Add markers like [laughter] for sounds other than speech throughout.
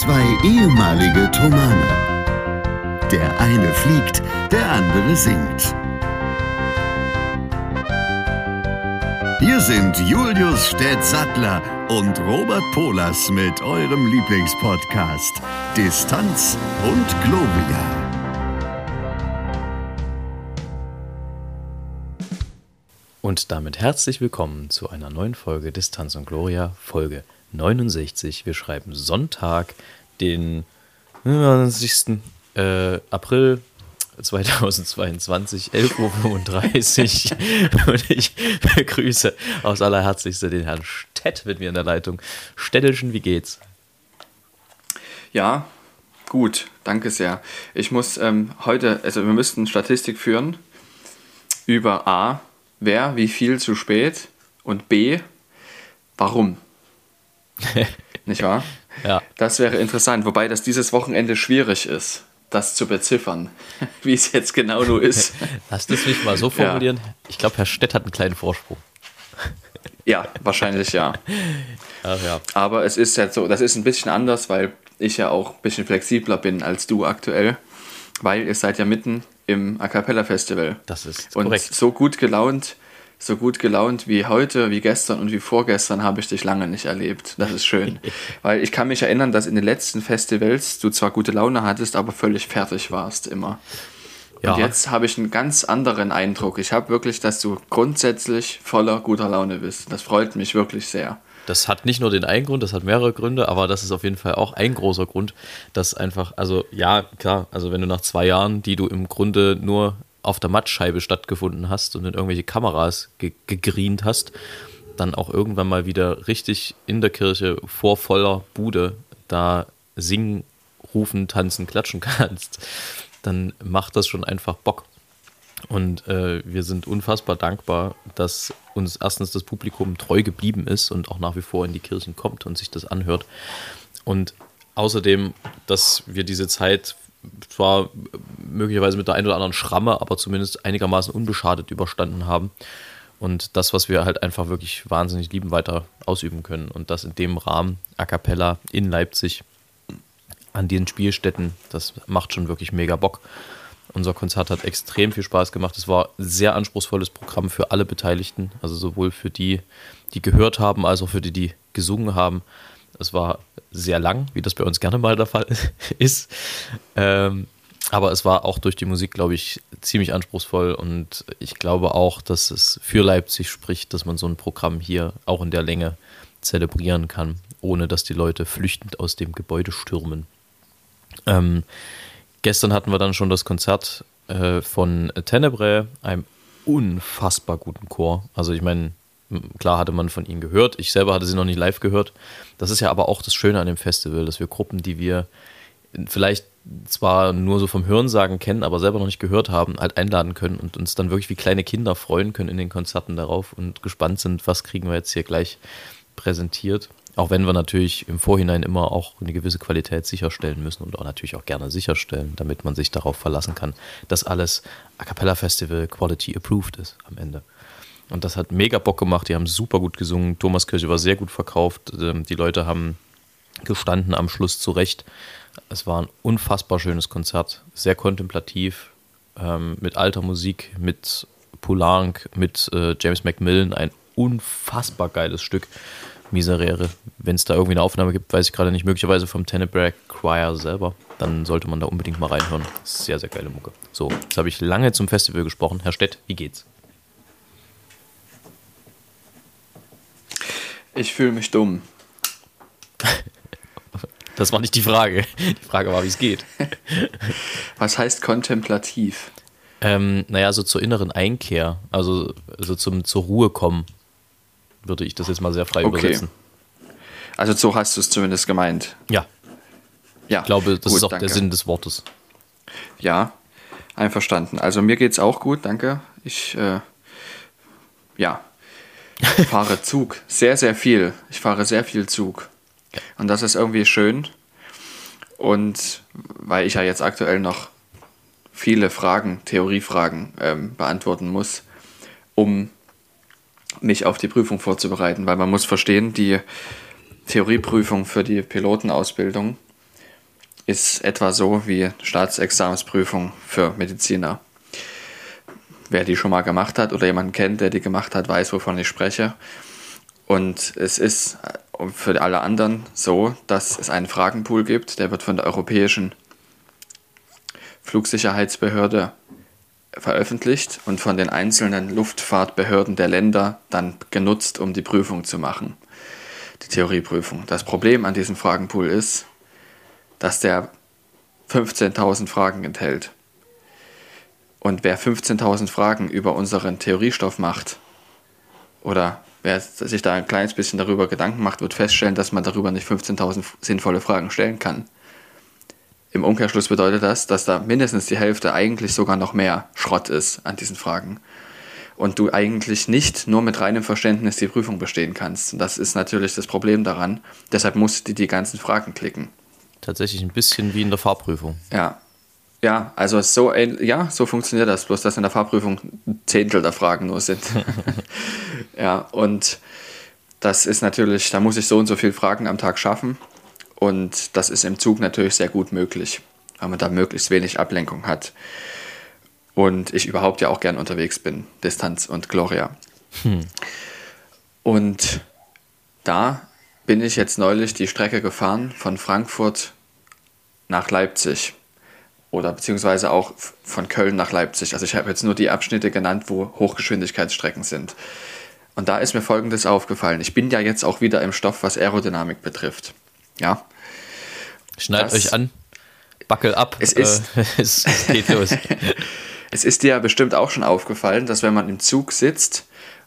Zwei ehemalige Tomane. Der eine fliegt, der andere singt. Hier sind Julius Städtsattler und Robert Polas mit eurem Lieblingspodcast Distanz und Globia. Und damit herzlich willkommen zu einer neuen Folge Distanz und Gloria, Folge 69. Wir schreiben Sonntag, den 20. Äh, April 2022, 11.35 Uhr. [laughs] Und ich begrüße aus allerherzlichste den Herrn Stett mit mir in der Leitung. Städtelchen, wie geht's? Ja, gut, danke sehr. Ich muss ähm, heute, also wir müssten Statistik führen über A, wer wie viel zu spät und B, warum. [laughs] Nicht wahr? Ja. Das wäre interessant, wobei das dieses Wochenende schwierig ist, das zu beziffern, [laughs] wie es jetzt genau nur ist. [laughs] Lass das mich mal so formulieren. Ja. Ich glaube, Herr Stett hat einen kleinen Vorsprung. Ja, wahrscheinlich ja. Ach, ja. Aber es ist halt so, das ist ein bisschen anders, weil ich ja auch ein bisschen flexibler bin als du aktuell, weil ihr seid ja mitten im A Cappella Festival. Das ist und korrekt. so gut gelaunt, so gut gelaunt wie heute, wie gestern und wie vorgestern habe ich dich lange nicht erlebt. Das ist schön. [laughs] Weil ich kann mich erinnern, dass in den letzten Festivals du zwar gute Laune hattest, aber völlig fertig warst immer. Ja. Und jetzt habe ich einen ganz anderen Eindruck. Ich habe wirklich, dass du grundsätzlich voller guter Laune bist. Das freut mich wirklich sehr. Das hat nicht nur den einen Grund, das hat mehrere Gründe, aber das ist auf jeden Fall auch ein großer Grund, dass einfach, also ja, klar, also wenn du nach zwei Jahren, die du im Grunde nur auf der Mattscheibe stattgefunden hast und in irgendwelche Kameras ge gegreent hast, dann auch irgendwann mal wieder richtig in der Kirche vor voller Bude da singen, rufen, tanzen, klatschen [laughs] kannst, dann macht das schon einfach Bock. Und äh, wir sind unfassbar dankbar, dass uns erstens das Publikum treu geblieben ist und auch nach wie vor in die Kirchen kommt und sich das anhört. Und außerdem, dass wir diese Zeit zwar möglicherweise mit der einen oder anderen Schramme, aber zumindest einigermaßen unbeschadet überstanden haben. Und das, was wir halt einfach wirklich wahnsinnig lieben, weiter ausüben können. Und das in dem Rahmen, a cappella in Leipzig, an den Spielstätten, das macht schon wirklich mega Bock. Unser Konzert hat extrem viel Spaß gemacht. Es war ein sehr anspruchsvolles Programm für alle Beteiligten, also sowohl für die, die gehört haben, als auch für die, die gesungen haben. Es war sehr lang, wie das bei uns gerne mal der Fall [laughs] ist. Ähm, aber es war auch durch die Musik, glaube ich, ziemlich anspruchsvoll und ich glaube auch, dass es für Leipzig spricht, dass man so ein Programm hier auch in der Länge zelebrieren kann, ohne dass die Leute flüchtend aus dem Gebäude stürmen. Ähm, Gestern hatten wir dann schon das Konzert äh, von Tenebrae, einem unfassbar guten Chor. Also ich meine, klar hatte man von ihnen gehört. Ich selber hatte sie noch nicht live gehört. Das ist ja aber auch das Schöne an dem Festival, dass wir Gruppen, die wir vielleicht zwar nur so vom Hörensagen kennen, aber selber noch nicht gehört haben, halt einladen können und uns dann wirklich wie kleine Kinder freuen können in den Konzerten darauf und gespannt sind, was kriegen wir jetzt hier gleich präsentiert. Auch wenn wir natürlich im Vorhinein immer auch eine gewisse Qualität sicherstellen müssen und auch natürlich auch gerne sicherstellen, damit man sich darauf verlassen kann, dass alles A Cappella Festival Quality approved ist am Ende. Und das hat mega Bock gemacht. Die haben super gut gesungen. Thomas Kirche war sehr gut verkauft. Ähm, die Leute haben gestanden am Schluss zurecht. Es war ein unfassbar schönes Konzert, sehr kontemplativ, ähm, mit alter Musik, mit Poulenc, mit äh, James Macmillan, ein unfassbar geiles Stück. Miserere. Wenn es da irgendwie eine Aufnahme gibt, weiß ich gerade nicht, möglicherweise vom Tenebrae Choir selber, dann sollte man da unbedingt mal reinhören. Sehr, sehr geile Mucke. So, jetzt habe ich lange zum Festival gesprochen. Herr Stett, wie geht's? Ich fühle mich dumm. [laughs] Das war nicht die Frage. Die Frage war, wie es geht. [laughs] Was heißt kontemplativ? Ähm, naja, so zur inneren Einkehr, also, also zum, zur Ruhe kommen, würde ich das jetzt mal sehr frei Okay. übersetzen. Also so hast du es zumindest gemeint. Ja, Ja, ich glaube, das gut, ist auch danke. der Sinn des Wortes. Ja, einverstanden. Also mir geht's auch gut, danke. Ich, äh, ja, fahre Zug. Sehr, sehr viel. Ich fahre sehr viel Zug. Und das ist irgendwie schön. Und weil ich ja jetzt aktuell noch viele Fragen, Theoriefragen ähm, beantworten muss, um mich auf die Prüfung vorzubereiten. Weil man muss verstehen, die Theorieprüfung für die Pilotenausbildung ist etwa so wie Staatsexamensprüfung für Mediziner. Wer die schon mal gemacht hat oder jemanden kennt, der die gemacht hat, weiß, wovon ich spreche. Und es ist für alle anderen so, dass es einen Fragenpool gibt, der wird von der Europäischen Flugsicherheitsbehörde veröffentlicht und von den einzelnen Luftfahrtbehörden der Länder dann genutzt, um die Prüfung zu machen, die Theorieprüfung. Das Problem an diesem Fragenpool ist, dass der 15.000 Fragen enthält. Und wer 15.000 Fragen über unseren Theoriestoff macht, oder wer sich da ein kleines bisschen darüber Gedanken macht, wird feststellen, dass man darüber nicht 15.000 sinnvolle Fragen stellen kann. Im Umkehrschluss bedeutet das, dass da mindestens die Hälfte eigentlich sogar noch mehr Schrott ist an diesen Fragen. Und du eigentlich nicht nur mit reinem Verständnis die Prüfung bestehen kannst. Und das ist natürlich das Problem daran. Deshalb musst du die ganzen Fragen klicken. Tatsächlich ein bisschen wie in der Fahrprüfung. Ja. Ja, also so, ja, so funktioniert das. Bloß, dass in der Fahrprüfung ein Zehntel der Fragen nur sind. [laughs] [laughs] ja, und das ist natürlich, da muss ich so und so viele Fragen am Tag schaffen. Und das ist im Zug natürlich sehr gut möglich, weil man da möglichst wenig Ablenkung hat. Und ich überhaupt ja auch gern unterwegs bin, Distanz und Gloria. Hm. Und da bin ich jetzt neulich die Strecke gefahren von Frankfurt nach Leipzig oder beziehungsweise auch von Köln nach Leipzig. Also ich habe jetzt nur die Abschnitte genannt, wo Hochgeschwindigkeitsstrecken sind. Und da ist mir Folgendes aufgefallen. Ich bin ja jetzt auch wieder im Stoff, was Aerodynamik betrifft. Ja. Schneid das, euch an, backel ab. Es ist, [laughs] es, geht los. [laughs] es ist dir bestimmt auch schon aufgefallen, dass wenn man im Zug sitzt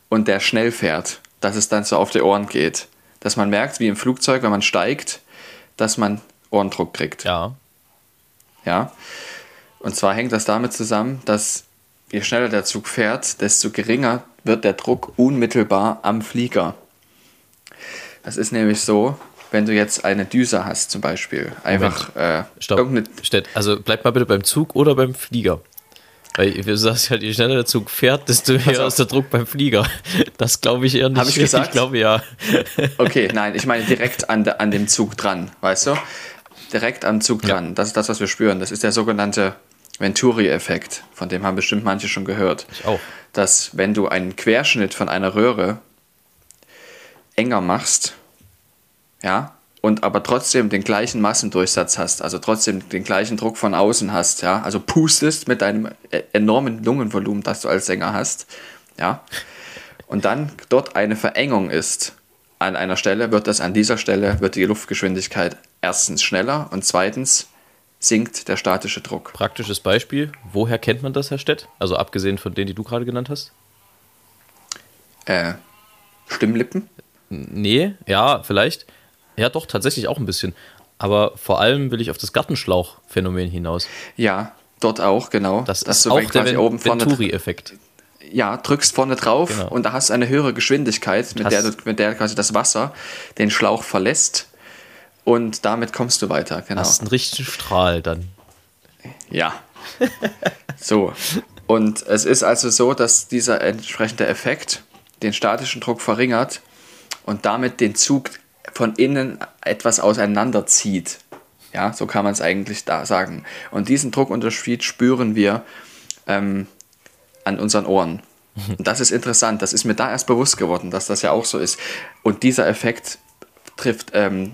und der schnell fährt, dass es dann so auf die Ohren geht. Dass man merkt, wie im Flugzeug, wenn man steigt, dass man Ohrendruck kriegt. Ja. Ja. Und zwar hängt das damit zusammen, dass je schneller der Zug fährt, desto geringer wird der Druck unmittelbar am Flieger. Das ist nämlich so, wenn du jetzt eine Düse hast zum Beispiel. Einfach äh, Stopp. Stedt, also bleib mal bitte beim Zug oder beim Flieger. Weil du sagst halt, je schneller der Zug fährt, desto höher ist der Druck beim Flieger. [laughs] Das glaube ich eher nicht. Habe ich gesagt? [laughs] Ich glaube ja. Okay, nein, ich meine direkt an, de, an dem Zug dran, weißt du? Direkt am Zug dran. Ja. Das ist das, was wir spüren. Das ist der sogenannte Venturi-Effekt. Von dem haben bestimmt manche schon gehört. Ich auch. Dass wenn du einen Querschnitt von einer Röhre enger machst, ja, und aber trotzdem den gleichen Massendurchsatz hast, also trotzdem den gleichen Druck von außen hast, ja, also pustest mit deinem e-, enormen Lungenvolumen, das du als Sänger hast, ja, und dann dort eine Verengung ist an einer Stelle, wird das an dieser Stelle, wird die Luftgeschwindigkeit erstens schneller und zweitens sinkt der statische Druck. Praktisches Beispiel, woher kennt man das, Herr Stett? Also abgesehen von denen, die du gerade genannt hast? Äh, Stimmlippen? Nee, ja, vielleicht. Ja, doch, tatsächlich auch ein bisschen. Aber vor allem will ich auf das Gartenschlauch-Phänomen hinaus. Ja, dort auch, genau. Das ist auch der Venturi-Effekt. Ja, drückst vorne drauf genau. und da hast du eine höhere Geschwindigkeit, mit der, mit der quasi das Wasser den Schlauch verlässt und damit kommst du weiter. Genau. Hast einen richtigen Strahl dann. Ja. so. Und es ist also so, dass dieser entsprechende Effekt den statischen Druck verringert und damit den Zug von innen etwas auseinanderzieht. Ja, so kann man es eigentlich da sagen. Und diesen Druckunterschied spüren wir ähm, an unseren Ohren. [laughs] Und das ist interessant. Das ist mir da erst bewusst geworden, dass das ja auch so ist. Und dieser Effekt trifft, ähm,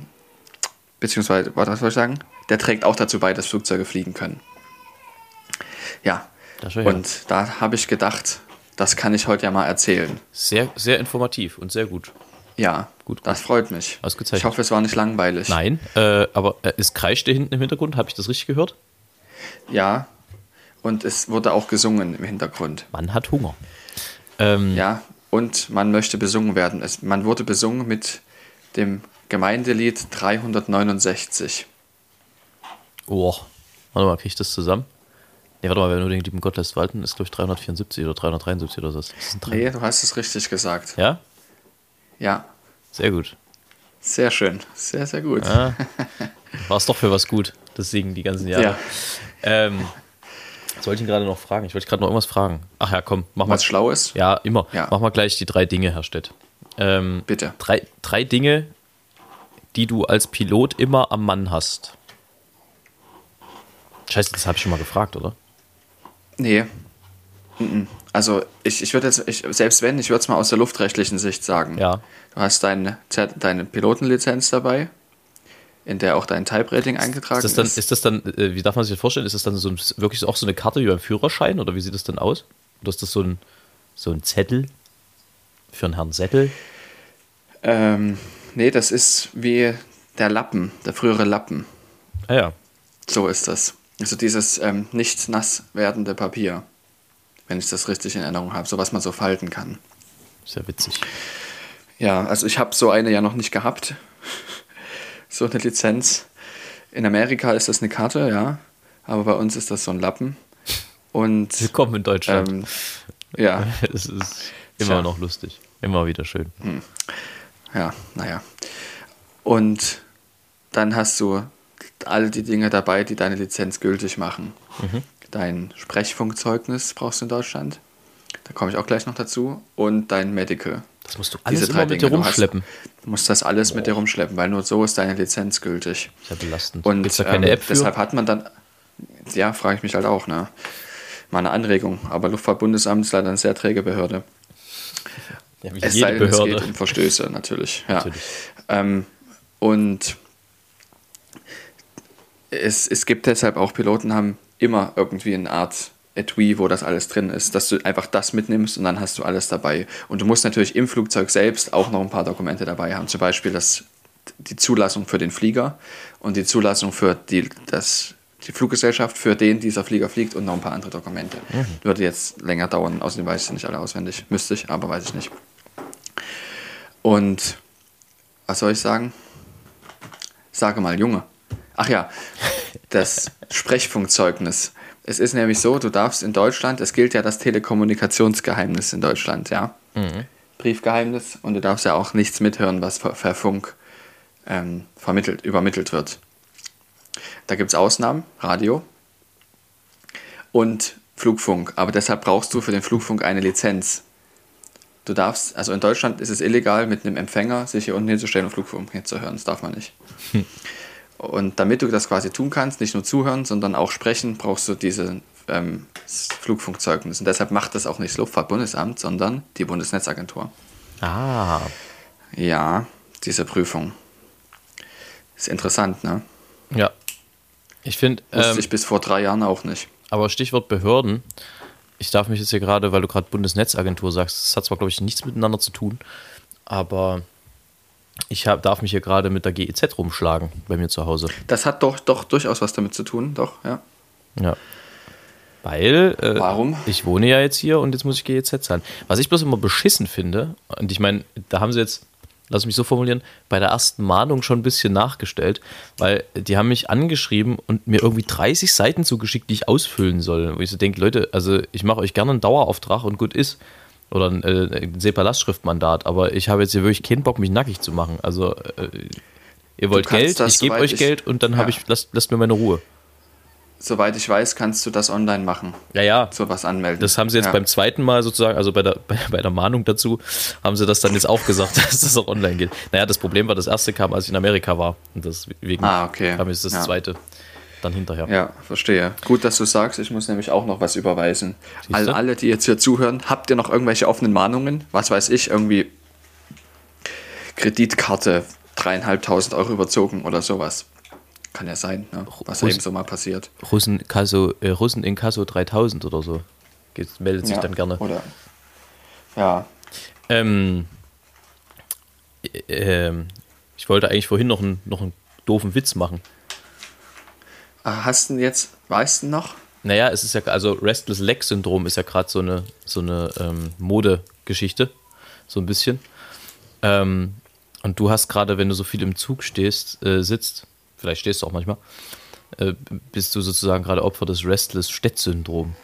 beziehungsweise, was soll ich sagen? Der trägt auch dazu bei, dass Flugzeuge fliegen können. Ja. Und da habe ich gedacht, das kann ich heute ja mal erzählen. Sehr, sehr informativ und sehr gut. Ja, gut. Das freut mich. Ausgezeichnet. Ich hoffe, es war nicht langweilig. Nein, äh, aber äh, es kreischte hinten im Hintergrund. Habe ich das richtig gehört? Ja, und es wurde auch gesungen im Hintergrund. Man hat Hunger. Ähm, ja, und man möchte besungen werden. Es, man wurde besungen mit dem Gemeindelied 369. Oh, warte mal, kriege ich das zusammen? Ne, warte mal, wenn du den lieben Gott lässt walten, ist glaube ich 374 oder 373 oder so. Nee, du hast es richtig gesagt. Ja? Ja. Sehr gut. Sehr schön. Sehr, sehr gut. Ja, War es doch für was gut, das Singen die ganzen Jahre. Ja. Ähm, was wollte ich ihn gerade noch fragen? Ich wollte gerade noch irgendwas fragen. Ach ja, komm, mach was mal. Was Schlaues? Ja, immer. Ja. Mach mal gleich die drei Dinge, Herr Stett. Ähm, Bitte. Drei, drei Dinge, die du als Pilot immer am Mann hast. Scheiße, das habe ich schon mal gefragt, oder? Nee. Also ich, ich würde jetzt, ich, selbst wenn, ich würde es mal aus der luftrechtlichen Sicht sagen. Ja. Du hast deine, deine Pilotenlizenz dabei, in der auch dein Type-Rating eingetragen ist. Das dann, ist. ist das dann, äh, wie darf man sich das vorstellen? Ist das dann so ein, wirklich auch so eine Karte wie beim Führerschein oder wie sieht das dann aus? Oder ist das so ein, so ein Zettel für einen Herrn Sättel? Ähm, nee, das ist wie der Lappen, der frühere Lappen. Ah ja. So ist das. Also dieses ähm, nicht nass werdende Papier, wenn ich das richtig in Erinnerung habe, so was man so falten kann. Sehr witzig. Ja, also ich habe so eine ja noch nicht gehabt. [laughs] so eine Lizenz. In Amerika ist das eine Karte, ja. Aber bei uns ist das so ein Lappen. Und Willkommen in Deutschland. ähm, ja, [laughs] Es ist immer Tja. noch lustig. Immer wieder schön. Ja, naja. Und dann hast du all die Dinge dabei, die deine Lizenz gültig machen. Dein Sprechfunkzeugnis brauchst du in Deutschland. Da komme ich auch gleich noch dazu. Und dein Medical. Das musst du alles Diese drei mit dir Dinge. Du hast- rumschleppen. Du musst das alles mit dir rumschleppen, weil nur so ist deine Lizenz gültig. Ja belastend. Und Gibt's da keine ähm, App für? deshalb hat man dann, ja, frage ich mich halt auch, ne? Mal eine Anregung. Aber Luftfahrtbundesamt ist leider eine sehr träge Behörde. Ja, Es sei denn, es Behörde. geht um Verstöße, natürlich. Ja. Natürlich. Ähm, und es, es gibt deshalb auch Piloten, haben immer irgendwie eine Art Etui, wo das alles drin ist, dass du einfach das mitnimmst und dann hast du alles dabei. Und du musst natürlich im Flugzeug selbst auch noch ein paar Dokumente dabei haben, zum Beispiel das, die Zulassung für den Flieger und die Zulassung für die, das, die Fluggesellschaft, für den dieser Flieger fliegt und noch ein paar andere Dokumente. Würde jetzt länger dauern, außerdem weiß ich nicht alle auswendig. Müsste ich, aber weiß ich nicht. Und was soll ich sagen? Sage mal, Junge. Ach ja, [laughs] das Sprechfunkzeugnis. Es ist nämlich so, du darfst in Deutschland, es gilt ja das Telekommunikationsgeheimnis in Deutschland, ja. Briefgeheimnis und du darfst ja auch nichts mithören, was per per Funk ähm, vermittelt, übermittelt wird. Da gibt es Ausnahmen, Radio und Flugfunk, aber deshalb brauchst du für den Flugfunk eine Lizenz. Du darfst, also in Deutschland ist es illegal, mit einem Empfänger sich hier unten hinzustellen und Flugfunk zu hören. Das darf man nicht. Und damit du das quasi tun kannst, nicht nur zuhören, sondern auch sprechen, brauchst du diese ähm, Flugfunkzeugnis. Und deshalb macht das auch nicht das Luftfahrtbundesamt, sondern die Bundesnetzagentur. Ah, Ja, diese Prüfung. Ist interessant, ne? ja. Ich finde, Wusste ähm, ich bis vor drei Jahren auch nicht. aber Stichwort Behörden. Ich darf mich jetzt hier gerade, weil du gerade Bundesnetzagentur sagst, das hat zwar, glaube ich, nichts miteinander zu tun, aber ich hab, darf mich hier gerade mit der GEZ rumschlagen bei mir zu Hause. Das hat doch, doch durchaus was damit zu tun, doch, ja. Ja. Weil äh, Warum? ich wohne ja jetzt hier und jetzt muss ich GEZ zahlen. Was ich bloß immer beschissen finde, und ich meine, da haben sie jetzt, lass mich so formulieren, bei der ersten Mahnung schon ein bisschen nachgestellt, weil die haben mich angeschrieben und mir irgendwie 30 Seiten zugeschickt, die ich ausfüllen soll. Wo ich so denke, Leute, also ich mache euch gerne einen Dauerauftrag und gut ist. Oder ein, äh, ein SEPA-Lastschriftmandat, aber ich habe jetzt hier wirklich keinen Bock, mich nackig zu machen. Also, äh, ihr wollt Geld, das, ich gebe euch Geld und dann habe ja. ich, lasst, lasst mir meine Ruhe. Soweit ich weiß, kannst du das online machen. Ja, ja, Sowas anmelden. Das haben sie jetzt ja. beim zweiten Mal sozusagen, also bei der, [laughs] bei, bei der Mahnung dazu, haben sie das dann jetzt auch gesagt, [laughs] dass das auch online geht. Naja, das Problem war, das erste kam, als ich in Amerika war. Und deswegen Ah, okay. kam jetzt das Ja. zweite dann hinterher. Ja, verstehe. Gut, dass du sagst, ich muss nämlich auch noch was überweisen. All, alle, die jetzt hier zuhören, habt ihr noch irgendwelche offenen Mahnungen? Was weiß ich, irgendwie Kreditkarte, dreieinhalbtausend Euro überzogen oder sowas. Kann ja sein, ne? was Russ- eben so mal passiert. Russen, Kasso, äh, Russen in Kasso 3000 oder so. Geht, meldet sich ja. dann gerne. Oder, ja, Ähm, äh, ich wollte eigentlich vorhin noch einen, noch einen doofen Witz machen. Ah, hast du jetzt, weißt du noch? Naja, es ist ja, also Restless Leg Syndrom ist ja gerade so eine, so eine ähm, Modegeschichte, so ein bisschen. Ähm, und du hast gerade, wenn du so viel im Zug stehst, äh, sitzt, vielleicht stehst du auch manchmal, äh, bist du sozusagen gerade Opfer des Restless Stett Syndrom.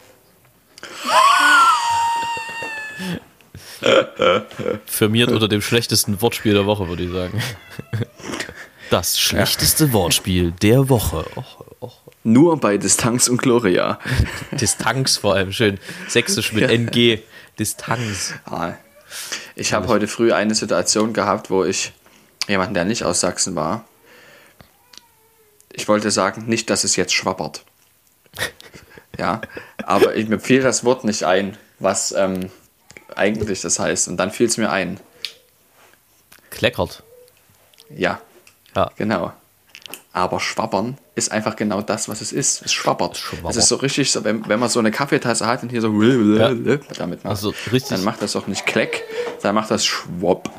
[laughs] Firmiert unter dem schlechtesten Wortspiel der Woche, würde ich sagen. Das schlechteste Wortspiel der Woche. Och, och. Nur bei Distanz und Gloria. [laughs] Distanz vor allem, schön. Sächsisch mit NG. Distanz. Ah, Ich habe heute früh eine Situation gehabt, wo ich jemanden, der nicht aus Sachsen war, ich wollte sagen, nicht, dass es jetzt schwappert. [laughs] Ja, aber ich, mir fiel das Wort nicht ein, was ähm, eigentlich das heißt. Und dann fiel es mir ein. Kleckert. Ja, Ja. genau. Aber Schwabbern ist einfach genau das, was es ist. Es schwabbert. Schwabber. Es ist so richtig, so, wenn, wenn man so eine Kaffeetasse hat und hier so damit macht, Also richtig- dann macht das doch nicht Kleck, dann macht das Schwopp.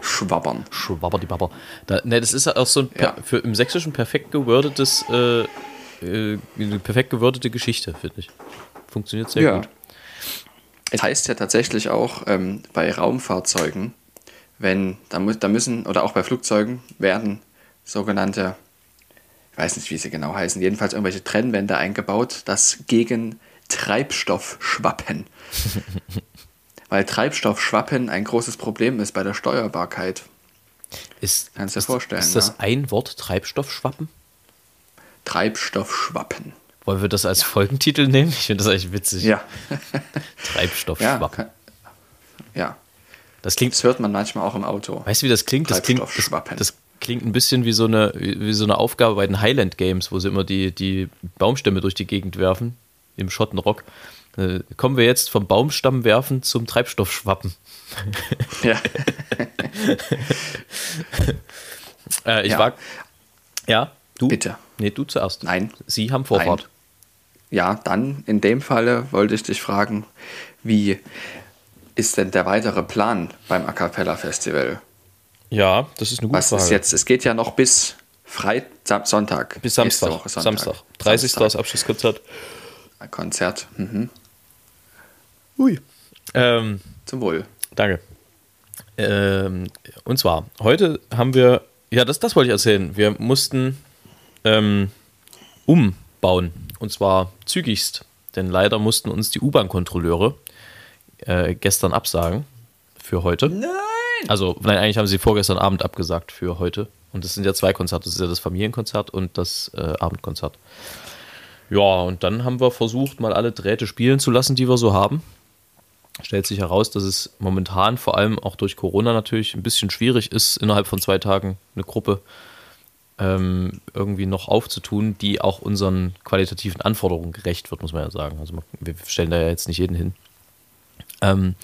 Schwabbern. Schwabberdibabber. Da, ne, das ist ja auch so ein Ja. für im Sächsischen perfekt gewordetes, äh, äh, perfekt gewordete Geschichte, finde ich. Funktioniert sehr Ja. gut. Es heißt ja tatsächlich auch ähm, bei Raumfahrzeugen, wenn, da, mu da müssen, oder auch bei Flugzeugen werden sogenannte, ich weiß nicht, wie sie genau heißen, jedenfalls irgendwelche Trennwände eingebaut, das gegen Treibstoffschwappen. [laughs] Weil Treibstoffschwappen ein großes Problem ist bei der Steuerbarkeit. Ist, Kannst dir ist, vorstellen, Ist das ja. ein Wort, Treibstoffschwappen? Treibstoffschwappen. Wollen wir das als Folgentitel nehmen? Ich finde das eigentlich witzig. Ja. [laughs] ja, Treibstoffschwappen. kann, ja. das klingt, Das hört man manchmal auch im Auto. weißt du, wie das klingt? Das klingt, das, das klingt ein bisschen wie so, eine, wie wie so eine Aufgabe bei den Highland Games, wo sie immer die, die Baumstämme durch die Gegend werfen, im Schottenrock. Äh, kommen wir jetzt vom Baumstamm werfen zum Treibstoffschwappen. Ja. [laughs] Äh, ich Ja. war. Ja, du? Bitte. Nee, du zuerst. Nein. Sie haben Vorfahrt. Nein. Ja, dann in dem Falle wollte ich dich fragen, wie ist denn der weitere Plan beim A Cappella Festival? Ja, das ist eine gute Was Frage. ist jetzt? Es geht ja noch bis Freit Sam Sonntag. Bis Samstag. Woche Samstag. 30. Samstag. das Abschlusskonzert. Konzert. Mhm. Ui. Ähm, Zum Wohl. danke. Ähm, und zwar, heute haben wir, ja, das, das wollte ich erzählen. Wir mussten ähm, umbauen. Und zwar zügigst. Denn leider mussten uns die U-Bahn-Kontrolleure äh, gestern absagen für heute. Nein! Also, nein, eigentlich haben sie vorgestern Abend abgesagt für heute. Und das sind ja zwei Konzerte. Das ist ja das Familienkonzert und das äh, Abendkonzert. Ja, und dann haben wir versucht, mal alle Drähte spielen zu lassen, die wir so haben. Stellt sich heraus, dass es momentan, vor allem auch durch Corona natürlich, ein bisschen schwierig ist, innerhalb von zwei Tagen eine Gruppe ähm, irgendwie noch aufzutun, die auch unseren qualitativen Anforderungen gerecht wird, muss man ja sagen. Also wir stellen da ja jetzt nicht jeden hin. Ähm,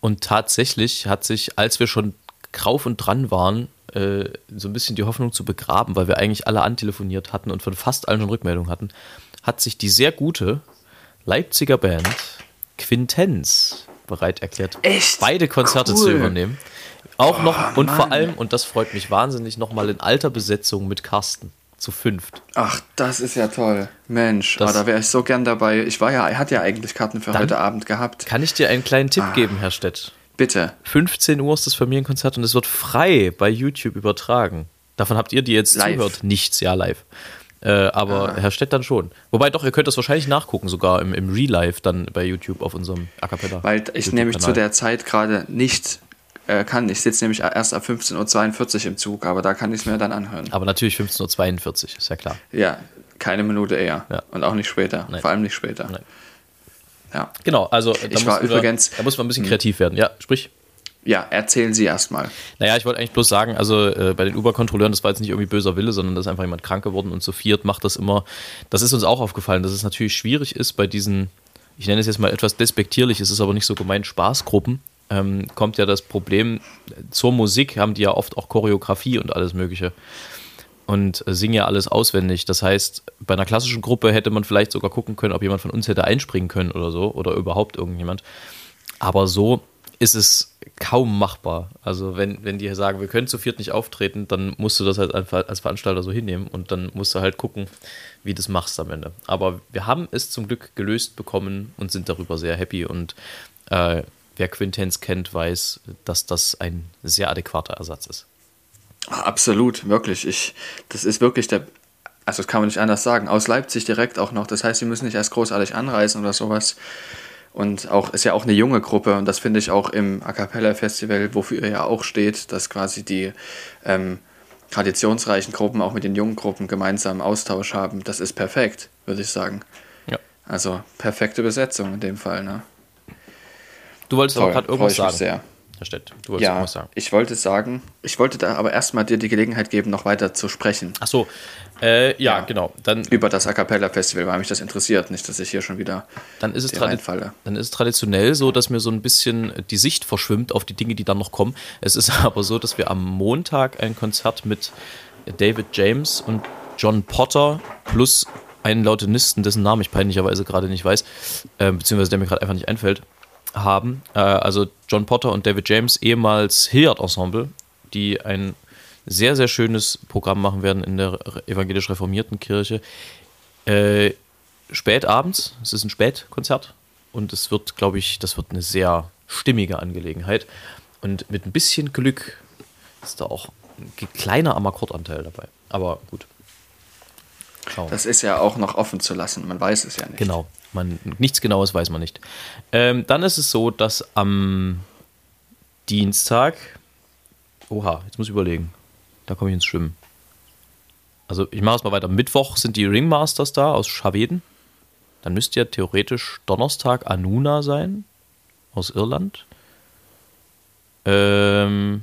und tatsächlich hat sich, als wir schon drauf und dran waren, äh, so ein bisschen die Hoffnung zu begraben, weil wir eigentlich alle antelefoniert hatten und von fast allen schon Rückmeldungen hatten, hat sich die sehr gute Leipziger Band Quintenz bereit erklärt, Echt? beide Konzerte Cool. zu übernehmen. Auch noch Oh, und vor Mann. allem, und das freut mich wahnsinnig, nochmal in alter Besetzung mit Carsten zu fünft. Ach, das ist ja toll. Mensch, Das- oh, da wäre ich so gern dabei. Ich war ja, er hat ja eigentlich Karten für heute Abend gehabt. Kann ich dir einen kleinen Tipp Ah. geben, Herr Stett? Bitte. 15 Uhr ist das Familienkonzert und es wird frei bei YouTube übertragen. Davon habt ihr, die jetzt Live. zuhört, nichts, ja live. Äh, aber Herr Stett dann schon. Wobei doch, ihr könnt das wahrscheinlich nachgucken, sogar im, im Real Life dann bei YouTube auf unserem A Cappella. Weil ich nämlich zu der Zeit gerade nicht äh, kann. Ich sitze nämlich erst ab 15.42 Uhr im Zug, aber da kann ich es mir dann anhören. Aber natürlich 15.42 Uhr, ist ja klar. Ja, keine Minute eher. Ja. Und auch nicht später. Nein. Vor allem nicht später. Nein. Ja. Genau, also da, Ich war mussten wir- übrigens- da muss man ein bisschen kreativ werden. Ja, sprich. Ja, erzählen Sie erstmal. Naja, ich wollte eigentlich bloß sagen, also äh, bei den Uber-Kontrolleuren, das war jetzt nicht irgendwie böser Wille, sondern da ist einfach jemand krank geworden und zu viert macht das immer. Das ist uns auch aufgefallen, dass es natürlich schwierig ist bei diesen, ich nenne es jetzt mal etwas despektierlich, es ist aber nicht so gemeint, Spaßgruppen. Ähm, kommt ja das Problem, zur Musik haben die ja oft auch Choreografie und alles Mögliche und äh, singen ja alles auswendig. Das heißt, bei einer klassischen Gruppe hätte man vielleicht sogar gucken können, ob jemand von uns hätte einspringen können oder so oder überhaupt irgendjemand. Aber so ist es kaum machbar. Also wenn, wenn die sagen, wir können zu viert nicht auftreten, dann musst du das halt einfach als Veranstalter so hinnehmen und dann musst du halt gucken, wie du das machst am Ende. Aber wir haben es zum Glück gelöst bekommen und sind darüber sehr happy und äh, wer Quintenz kennt, weiß, dass das ein sehr adäquater Ersatz ist. Absolut, wirklich. Ich, das ist wirklich der, also das kann man nicht anders sagen, aus Leipzig direkt auch noch. Das heißt, sie müssen nicht erst großartig anreisen oder sowas. Und auch, ist ja auch eine junge Gruppe und das finde ich auch im A Cappella Festival, wofür ihr ja auch steht, dass quasi die ähm, traditionsreichen Gruppen auch mit den jungen Gruppen gemeinsam Austausch haben. Das ist perfekt, würde ich sagen. Ja. Also perfekte Besetzung in dem Fall. Ne? Du wolltest Toll, gerade freue irgendwas sagen. sehr. Herr Stett, du wolltest Ja, was sagen. ich wollte sagen, ich wollte da aber erstmal dir die Gelegenheit geben, noch weiter zu sprechen Ach so, äh, ja, Ja. genau. Dann, über das A Cappella Festival, weil mich das interessiert. Nicht, dass ich hier schon wieder dann, ist es reinfalle. dann ist es traditionell so, dass mir so ein bisschen die Sicht verschwimmt auf die Dinge, die dann noch kommen. Es ist [laughs] aber so, dass wir am Montag ein Konzert mit David James und John Potter plus einen Lautenisten, dessen Namen ich peinlicherweise gerade nicht weiß, äh, beziehungsweise der mir gerade einfach nicht einfällt, haben. Äh, also John Potter und David James, ehemals Hilliard Ensemble, die ein sehr, sehr schönes Programm machen werden in der evangelisch reformierten Kirche. Äh, spät abends, es ist ein Spätkonzert und es wird, glaube ich, das wird eine sehr stimmige Angelegenheit. Und mit ein bisschen Glück ist da auch ein kleiner Amakkordanteil dabei. Aber gut. Wir. Das ist ja auch noch offen zu lassen. Man weiß es ja nicht. Genau. Man, nichts Genaues weiß man nicht. Ähm, dann ist es so, dass am Dienstag. Oha, jetzt muss ich überlegen. Da komme ich ins Schwimmen. Also, ich mache es mal weiter. Mittwoch sind die Ringmasters da aus Schaweden. Dann müsste ja theoretisch Donnerstag Anuna sein. Aus Irland. Ähm,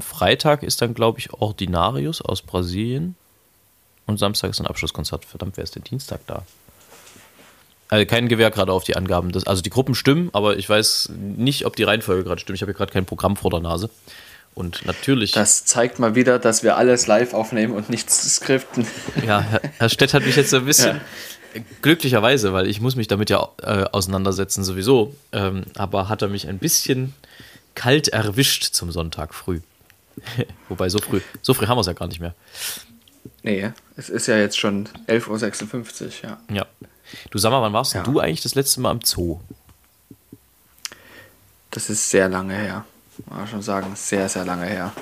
Freitag ist dann, glaube ich, Ordinarius aus Brasilien. Und Samstag ist ein Abschlusskonzert. Verdammt, wer ist denn Dienstag da? Also kein Gewehr gerade auf die Angaben. Das, also die Gruppen stimmen, aber ich weiß nicht, ob die Reihenfolge gerade stimmt. Ich habe hier gerade kein Programm vor der Nase. Und natürlich, Das zeigt mal wieder, dass wir alles live aufnehmen und nichts skripten. ja, Herr, Herr Stett hat mich jetzt so ein bisschen glücklicherweise, weil ich muss mich damit ja äh, auseinandersetzen sowieso, ähm, aber hat er mich ein bisschen kalt erwischt zum Sonntag früh. [laughs] Wobei so früh, so früh haben wir es ja gar nicht mehr. Nee, es ist ja jetzt schon 11.56 Uhr, ja. Ja. Du sag mal, wann warst Ja. du eigentlich das letzte Mal im Zoo? Das ist sehr lange her. Mal schon sagen, sehr, sehr lange her.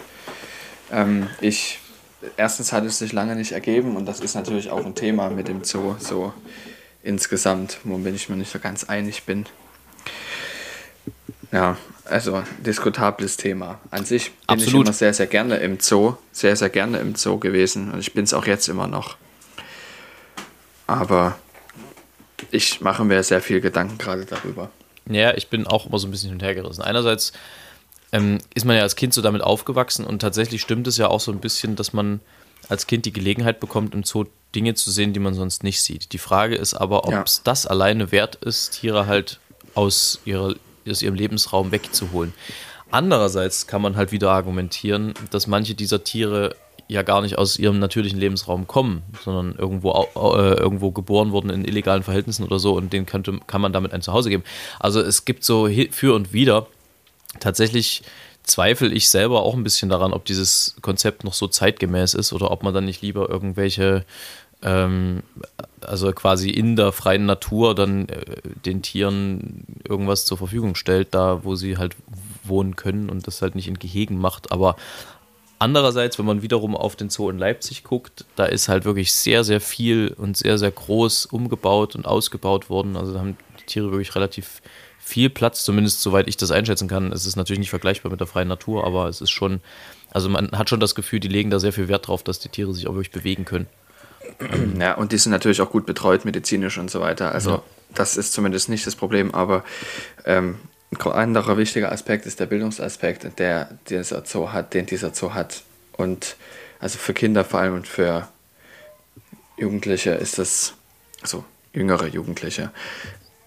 Ähm, ich, erstens hat es sich lange nicht ergeben und das ist natürlich auch ein Thema mit dem Zoo, so insgesamt, womit ich mir nicht so ganz einig bin. Ja, also diskutables Thema. An sich bin Absolut. ich immer sehr, sehr gerne im Zoo, sehr, sehr gerne im Zoo gewesen und ich bin es auch jetzt immer noch. Aber ich mache mir sehr viel Gedanken gerade darüber. Ja, ich bin auch immer so ein bisschen hin und her gerissen. Einerseits ähm, ist man ja als Kind so damit aufgewachsen und tatsächlich stimmt es ja auch so ein bisschen, dass man als Kind die Gelegenheit bekommt, im Zoo Dinge zu sehen, die man sonst nicht sieht. Die Frage ist aber, ob Ja. es das alleine wert ist, Tiere halt aus, ihrer, aus ihrem Lebensraum wegzuholen. Andererseits kann man halt wieder argumentieren, dass manche dieser Tiere ja gar nicht aus ihrem natürlichen Lebensraum kommen, sondern irgendwo, äh, irgendwo geboren wurden in illegalen Verhältnissen oder so und denen könnte, kann man damit ein Zuhause geben. Also es gibt so für und wieder. Tatsächlich zweifle ich selber auch ein bisschen daran, ob dieses Konzept noch so zeitgemäß ist oder ob man dann nicht lieber irgendwelche, ähm, also quasi in der freien Natur dann äh, den Tieren irgendwas zur Verfügung stellt, da wo sie halt wohnen können und das halt nicht in Gehegen macht. Aber Andererseits, wenn man wiederum auf den Zoo in Leipzig guckt, da ist halt wirklich sehr, sehr viel und sehr, sehr groß umgebaut und ausgebaut worden. Also da haben die Tiere wirklich relativ viel Platz, zumindest soweit ich das einschätzen kann. Es ist natürlich nicht vergleichbar mit der freien Natur, aber es ist schon, also man hat schon das Gefühl, die legen da sehr viel Wert drauf, dass die Tiere sich auch wirklich bewegen können. Ja, und die sind natürlich auch gut betreut, medizinisch und so weiter. Also das ist zumindest nicht das Problem, aber ähm, ein anderer wichtiger Aspekt ist der Bildungsaspekt, der dieser Zoo hat, den dieser Zoo hat. Und also für Kinder vor allem und für Jugendliche ist das, also jüngere Jugendliche,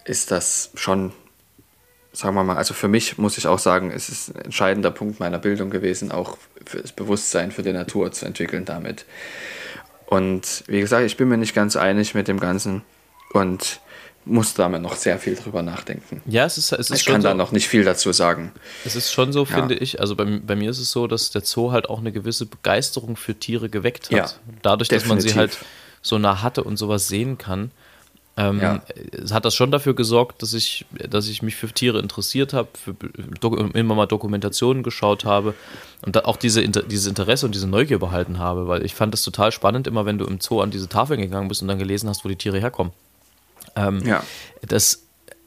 ist das schon, sagen wir mal, also für mich muss ich auch sagen, es ist ein entscheidender Punkt meiner Bildung gewesen, auch für das Bewusstsein für die Natur zu entwickeln damit. Und wie gesagt, ich bin mir nicht ganz einig mit dem Ganzen und muss damit noch sehr viel drüber nachdenken. Ja, es ist, es ist Ich schon kann so, da noch nicht viel dazu sagen. Es ist schon so, Ja. finde ich. Also bei, bei mir ist es so, dass der Zoo halt auch eine gewisse Begeisterung für Tiere geweckt hat. Ja, Dadurch, dass man sie definitiv. halt so nah hatte und sowas sehen kann. Ähm, Ja. Hat das schon dafür gesorgt, dass ich, dass ich mich für Tiere interessiert habe, immer mal Dokumentationen geschaut habe und auch diese, dieses Interesse und diese Neugier behalten habe, weil ich fand das total spannend, immer wenn du im Zoo an diese Tafeln gegangen bist und dann gelesen hast, wo die Tiere herkommen. Ähm, Ja. Das,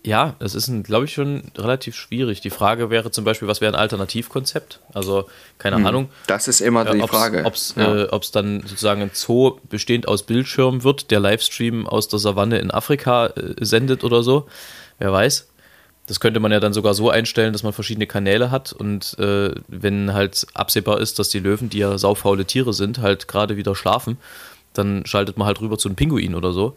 ja, das ist, glaube ich, schon relativ schwierig. Die Frage wäre zum Beispiel, was wäre ein Alternativkonzept? Also, keine Ahnung. Das ist immer die Ob Frage. es Ja. äh, ob's dann sozusagen ein Zoo bestehend aus Bildschirmen wird, der Livestream aus der Savanne in Afrika äh, sendet oder so. Wer weiß. Das könnte man ja dann sogar so einstellen, dass man verschiedene Kanäle hat und äh, wenn halt absehbar ist, dass die Löwen, die ja saufaule Tiere sind, halt gerade wieder schlafen, dann schaltet man halt rüber zu einem Pinguin oder so.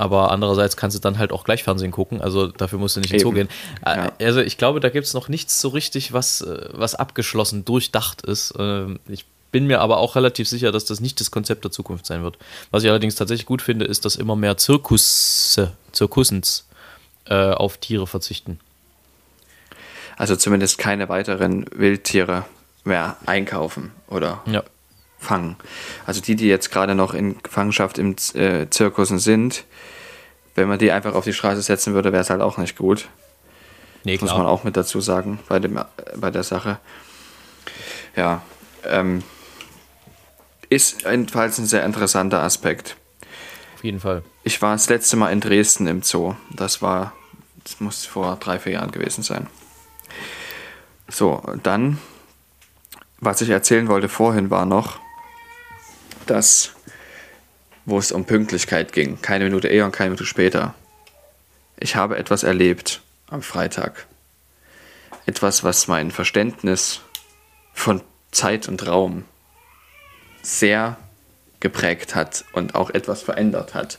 Aber andererseits kannst du dann halt auch gleich Fernsehen gucken, also dafür musst du nicht ins Zoo gehen. Äh, ja. Also ich glaube, da gibt es noch nichts so richtig, was, äh, was abgeschlossen, durchdacht ist. Ähm, ich bin mir aber auch relativ sicher, dass das nicht das Konzept der Zukunft sein wird. Was ich allerdings tatsächlich gut finde, ist, dass immer mehr Zirkusse, Zirkussens äh, auf Tiere verzichten. Also zumindest keine weiteren Wildtiere mehr einkaufen oder ja. fangen. Also die, die jetzt gerade noch in Gefangenschaft im äh, Zirkussen sind, wenn man die einfach auf die Straße setzen würde, wäre es halt auch nicht gut. Nee, Muss man auch mit dazu sagen bei, dem, äh, bei der Sache. Ja, ähm, ist jedenfalls ein sehr interessanter Aspekt. Auf jeden Fall. Ich war das letzte Mal in Dresden im Zoo. Das war, das muss vor drei, vier Jahren gewesen sein. So, dann, was ich erzählen wollte vorhin, war noch, dass, wo es um Pünktlichkeit ging, keine Minute eher und keine Minute später. Ich habe etwas erlebt am Freitag. Etwas, was mein Verständnis von Zeit und Raum sehr geprägt hat und auch etwas verändert hat.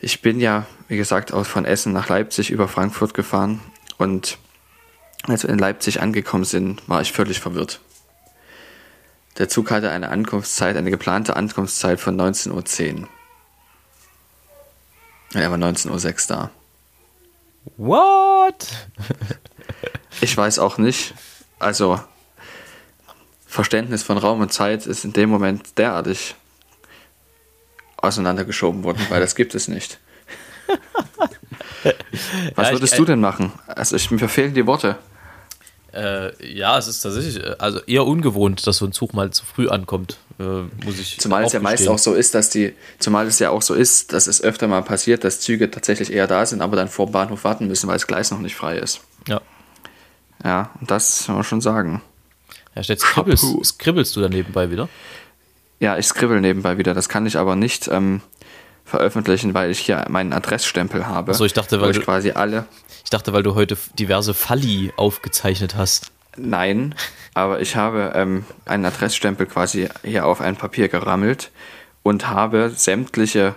Ich bin ja, wie gesagt, aus von Essen nach Leipzig über Frankfurt gefahren und als wir in Leipzig angekommen sind, war ich völlig verwirrt. Der Zug hatte eine Ankunftszeit, eine geplante Ankunftszeit von 19.10 Uhr. Er war 19.06 Uhr da. What? [laughs] ich weiß auch nicht. Also, Verständnis von Raum und Zeit ist in dem Moment derartig auseinandergeschoben worden, weil das gibt es nicht. [laughs] Was würdest du denn machen? Also ich, mir verfehlen die Worte. Äh, ja, es ist tatsächlich äh, also eher ungewohnt, dass so ein Zug mal zu früh ankommt, äh, muss ich. Zumal es ja meist auch so ist, dass die, zumal es ja auch so ist, dass es öfter mal passiert, dass Züge tatsächlich eher da sind, aber dann vor dem Bahnhof warten müssen, weil das Gleis noch nicht frei ist. Ja. Ja, das kann man schon sagen. Ja, jetzt skribbelst, skribbelst du dann nebenbei wieder? Ja, ich skribbel nebenbei wieder. Das kann ich aber nicht ähm, veröffentlichen, weil ich hier meinen Adressstempel habe. Also ich dachte, weil ich du, quasi alle. Ich dachte, weil du heute diverse Falli aufgezeichnet hast. Nein, aber ich habe ähm, einen Adressstempel quasi hier auf ein Papier gerammelt und habe sämtliche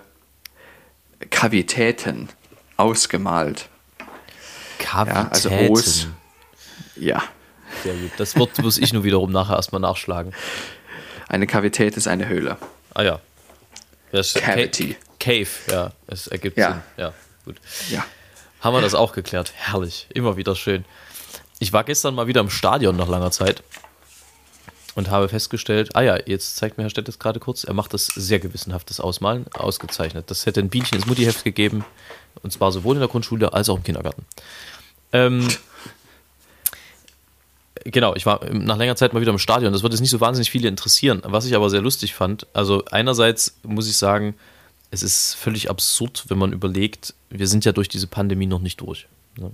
Kavitäten ausgemalt. Kavitäten? Ja, also O's. Ja. Sehr gut. Das Wort muss ich nur wiederum nachher erstmal nachschlagen. Eine Kavität ist eine Höhle. Ah ja. Das Cavity. Cave, ja. Es ergibt ja. Sinn. Ja, gut. Ja. Haben wir das auch geklärt. Herrlich. Immer wieder schön. Ich war gestern mal wieder im Stadion nach langer Zeit und habe festgestellt, ah ja, jetzt zeigt mir Herr Stett das gerade kurz, er macht das sehr gewissenhaftes Ausmalen, ausgezeichnet. Das hätte ein Bienchen ins Muttiheft gegeben, und zwar sowohl in der Grundschule als auch im Kindergarten. Ähm, [laughs] genau, ich war nach längerer Zeit mal wieder im Stadion. Das würde jetzt nicht so wahnsinnig viele interessieren. Was ich aber sehr lustig fand, also einerseits muss ich sagen, es ist völlig absurd, wenn man überlegt, wir sind ja durch diese Pandemie noch nicht durch. Ne?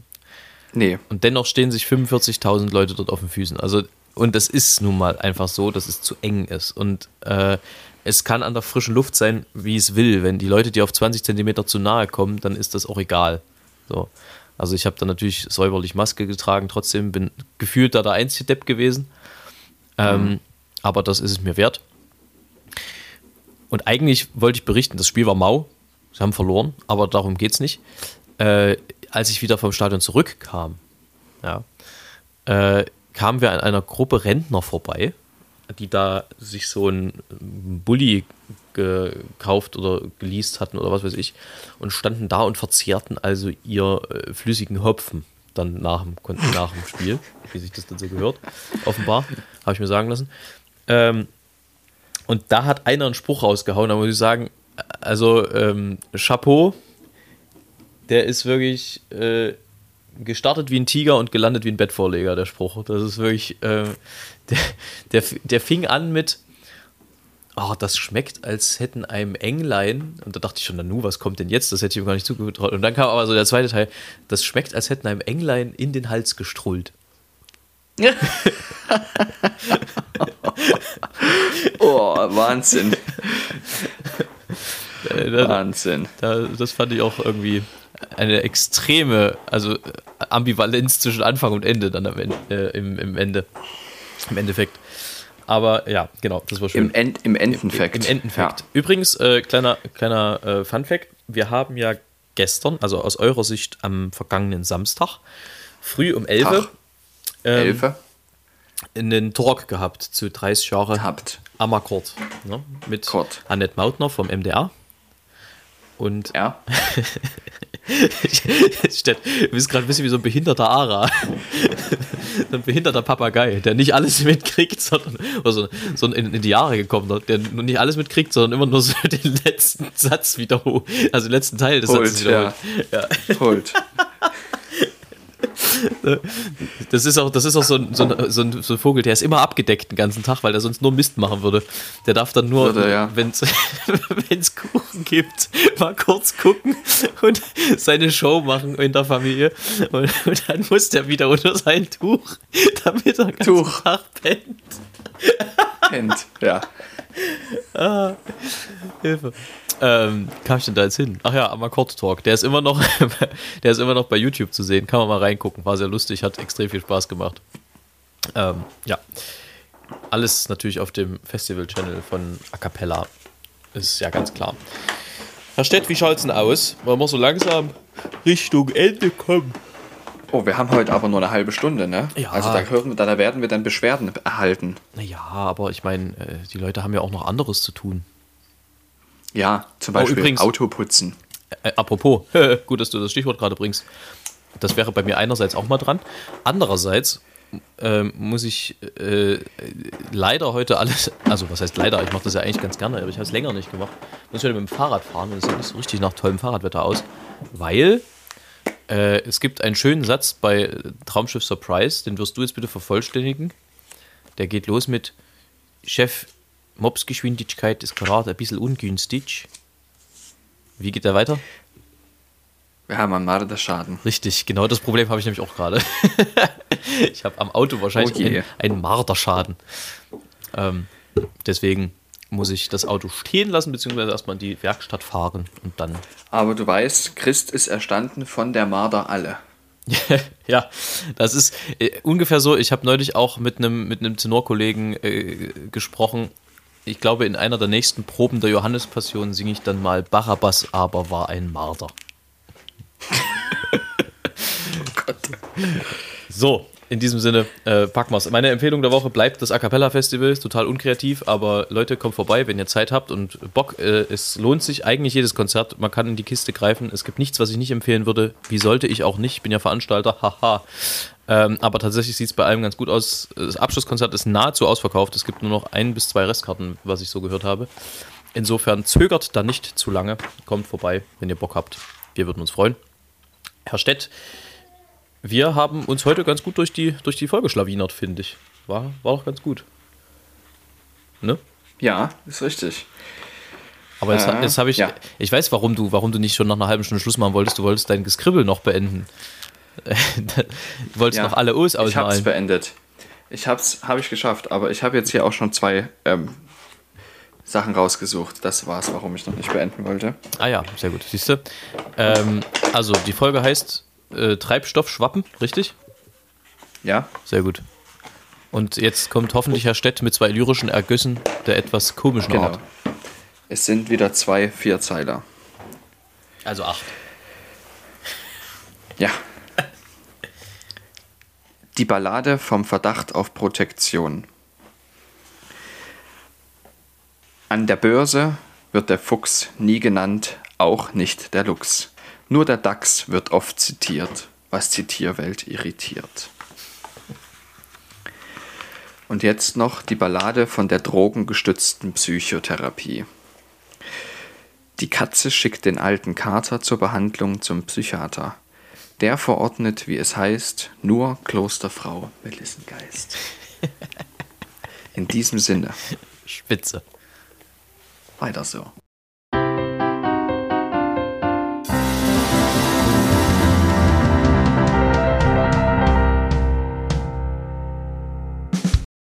Nee. Und dennoch stehen sich 45.000 Leute dort auf den Füßen. Also, und es ist nun mal einfach so, dass es zu eng ist. Und äh, es kann an der frischen Luft sein, wie es will. Wenn die Leute dir auf 20 Zentimeter zu nahe kommen, dann ist das auch egal. So. Also ich habe da natürlich säuberlich Maske getragen, trotzdem bin gefühlt da der einzige Depp gewesen. Ähm, mhm. Aber das ist es mir wert. Und eigentlich wollte ich berichten, das Spiel war mau. Sie haben verloren, aber darum geht es nicht. Äh, als ich wieder vom Stadion zurückkam, ja, äh, kamen wir an einer Gruppe Rentner vorbei, die da sich so ein Bulli gekauft oder geleast hatten oder was weiß ich und standen da und verzehrten also ihr äh, flüssigen Hopfen dann nach dem, nach dem Spiel, wie sich das dann so gehört, offenbar, habe ich mir sagen lassen. Ähm, und da hat einer einen Spruch rausgehauen, da muss ich sagen, also ähm, Chapeau, der ist wirklich äh, gestartet wie ein Tiger und gelandet wie ein Bettvorleger, der Spruch. Das ist wirklich, äh, der, der, der fing an mit, oh, das schmeckt, als hätten einem Englein, und da dachte ich schon, Nanu, was kommt denn jetzt? Das hätte ich mir gar nicht zugetraut. Und dann kam aber so der zweite Teil, das schmeckt, als hätten einem Englein in den Hals gestrullt. [laughs] [laughs] oh, Wahnsinn. Wahnsinn. Da, das fand ich auch irgendwie eine extreme, also äh, Ambivalenz zwischen Anfang und Ende dann am Ende, äh, im, im Ende. Im Endeffekt. Aber ja, genau, das war schön. Im, End, im Endenfakt. Im Endenfakt. Ja. Übrigens, äh, kleiner, kleiner äh, Fun-Fact: Wir haben ja gestern, also aus eurer Sicht am vergangenen Samstag, früh um 11 Uhr ähm, einen Talk gehabt zu 30 Jahre gehabt. Amakord. Ne? Mit Kurt. Annette Mautner vom MDR. Und ja. [laughs] du bist gerade ein bisschen wie so ein behinderter Ara. [laughs] ein behinderter Papagei, der nicht alles mitkriegt, sondern oder so, so in, in die Jahre gekommen, ne? der nicht alles mitkriegt, sondern immer nur so [laughs] den letzten Satz wiederholt, also den letzten Teil des Holt, Satzes wiederholt. Ja. Ja. Holt. [laughs] Das ist auch, das ist auch so, ein, so, ein, so, ein, so ein Vogel, der ist immer abgedeckt den ganzen Tag, weil er sonst nur Mist machen würde. Der darf dann nur, ja. wenn es [laughs] Kuchen gibt, mal kurz gucken und seine Show machen in der Familie. Und, und dann muss der wieder unter sein Tuch, damit er ganz Tuch. Tag pennt. Pennt, ja. Ah, Hilfe ähm, kam ich denn da jetzt hin? Ach ja, Amakord Talk. Der ist immer noch, [laughs] der ist immer noch bei YouTube zu sehen. Kann man mal reingucken. War sehr lustig, hat extrem viel Spaß gemacht. Ähm, ja. Alles natürlich auf dem Festival-Channel von A Cappella. Ist ja ganz klar. Herr Stett, wie schaut es denn aus? Wollen wir so langsam Richtung Ende kommen? Oh, wir haben heute aber nur eine halbe Stunde, ne? Ja. Also da, hören, da werden wir dann Beschwerden erhalten. Naja, aber ich meine, äh, die Leute haben ja auch noch anderes zu tun. Ja, zum Beispiel oh, übrigens, Auto putzen. Äh, apropos, [laughs] gut, dass du das Stichwort gerade bringst. Das wäre bei mir einerseits auch mal dran. Andererseits äh, muss ich äh, leider heute alles, also was heißt leider, ich mache das ja eigentlich ganz gerne, aber ich habe es länger nicht gemacht. Muss ich heute mit dem Fahrrad fahren und es sieht nicht so richtig nach tollem Fahrradwetter aus, weil äh, es gibt einen schönen Satz bei Traumschiff Surprise, den wirst du jetzt bitte vervollständigen. Der geht los mit Chef, Mopsgeschwindigkeit ist gerade ein bisschen ungünstig. Wie geht der weiter? Wir haben am Marderschaden. Richtig, genau das Problem habe ich nämlich auch gerade. [laughs] ich habe am Auto wahrscheinlich Oh je. einen, einen Marderschaden. Ähm, deswegen muss ich das Auto stehen lassen, beziehungsweise erstmal in die Werkstatt fahren und dann. Aber du weißt, Christ ist erstanden von der Marder alle. [laughs] ja, das ist äh, ungefähr so. Ich habe neulich auch mit einem mit einem Tenorkollegen äh, gesprochen. Ich glaube, in einer der nächsten Proben der Johannespassion singe ich dann mal Barabbas aber war ein Marder. Gott. [laughs] So, in diesem Sinne, äh, packen wir's. Meine Empfehlung der Woche bleibt das A Cappella Festival. Ist total unkreativ, aber Leute, kommt vorbei, wenn ihr Zeit habt und Bock. Äh, es lohnt sich eigentlich jedes Konzert. Man kann in die Kiste greifen. Es gibt nichts, was ich nicht empfehlen würde. Wie sollte ich auch nicht? Ich bin ja Veranstalter. [laughs] Haha. Ähm, aber tatsächlich sieht es bei allem ganz gut aus. Das Abschlusskonzert ist nahezu ausverkauft. Es gibt nur noch ein bis zwei Restkarten, was ich so gehört habe. Insofern zögert da nicht zu lange. Kommt vorbei, wenn ihr Bock habt. Wir würden uns freuen. Herr Stett, wir haben uns heute ganz gut durch die, durch die Folge schlawinert, finde ich. War, war doch ganz gut. Ne? Ja, ist richtig. Aber jetzt, Äh, jetzt habe ich, ja. ich weiß, warum du, warum du nicht schon nach einer halben Stunde Schluss machen wolltest. Du wolltest dein Geskribbel noch beenden. [laughs] du wolltest Ja. noch alle O's Ich habe es ausmalen. beendet. Ich hab's, habe ich geschafft, aber ich habe jetzt hier auch schon zwei ähm, Sachen rausgesucht. Das war's, warum ich noch nicht beenden wollte. Ah ja, sehr gut. Siehst du? Ähm, also, die Folge heißt äh, Treibstoffschwappen, richtig? Ja, Sehr gut. Und jetzt kommt hoffentlich Herr Stett mit zwei lyrischen Ergüssen der etwas komischen genau. Art. Es sind wieder zwei Vierzeiler. Also acht. Ja. Die Ballade vom Verdacht auf Protektion. An der Börse wird der Fuchs nie genannt, auch nicht der Luchs. Nur der Dachs wird oft zitiert, was die Tierwelt irritiert. Und jetzt noch die Ballade von der drogengestützten Psychotherapie. Die Katze schickt den alten Kater zur Behandlung zum Psychiater. Der verordnet, wie es heißt, nur Klosterfrau Melissengeist. [laughs] In diesem Sinne, Spitze. weiter so.